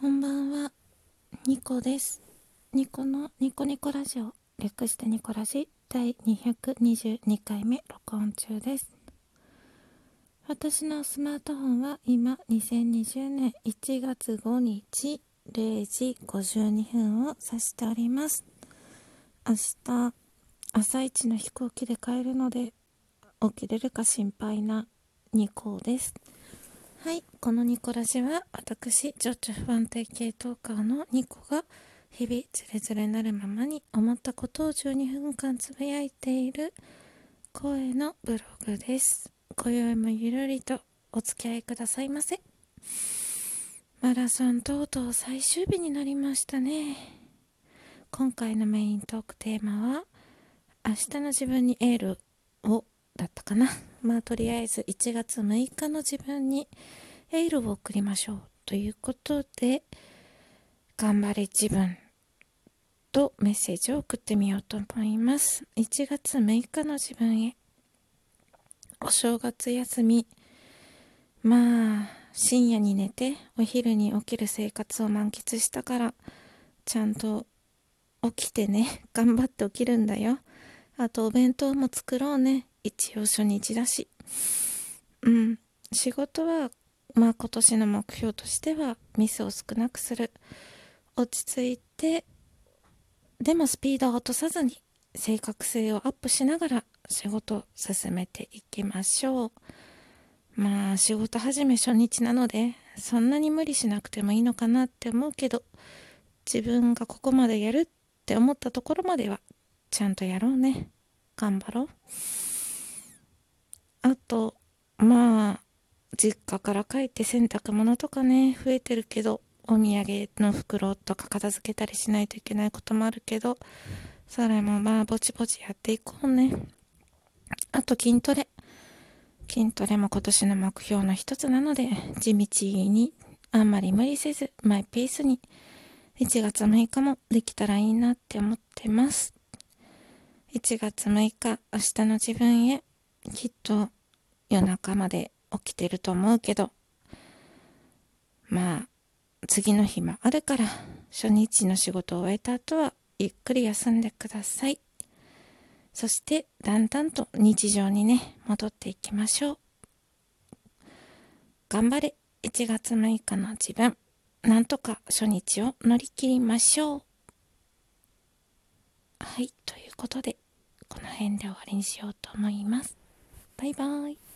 こんばんは、ニコです。ニコのニコニコラジオ、略してニコラジ第222回目録音中です。私のスマートフォンは今2020年1月5日0時52分を指しております。明日、朝一の飛行機で帰るので、起きれるか心配なニコです。はい、このニコラジは私、情緒不安定系トーカーのニコが日々ズレズレなるままに思ったことを12分間つぶやいている声のブログです。今宵もゆるりとお付き合いくださいませ。マラソンとうとう最終日になりましたね。今回のメイントークテーマは明日の自分にエールをだったかな。まあとりあえず1月6日の自分にエールを送りましょうということで頑張れ自分とメッセージを送ってみようと思います。1月6日の自分へお正月休みまあ深夜に寝てお昼に起きる生活を満喫したからちゃんと起きてね頑張って起きるんだよ。あとお弁当も作ろうね。一応初日だし。うん。仕事はまあ今年の目標としてはミスを少なくする。落ち着いてでもスピードを落とさずに正確性をアップしながら仕事を進めていきましょう。まあ仕事始め初日なのでそんなに無理しなくてもいいのかなって思うけど自分がここまでやるって思ったところまではちゃんとやろうね。頑張ろう。あとまあ実家から帰って洗濯物とかね増えてるけどお土産の袋とか片付けたりしないといけないこともあるけどそれもまあぼちぼちやっていこうね。あと筋トレ。筋トレも今年の目標の一つなので地道にあんまり無理せずマイペースに1月6日もできたらいいなって思ってます。1月6日明日の自分へきっと夜中まで起きてると思うけど。まあ次の日もあるから初日の仕事を終えた後はゆっくり休んでください。そしてだんだんと日常にね戻っていきましょう。頑張れ1月6日の自分。なんとか初日を乗り切りましょう。はいということでこの辺で終わりにしようと思います。バイバイ。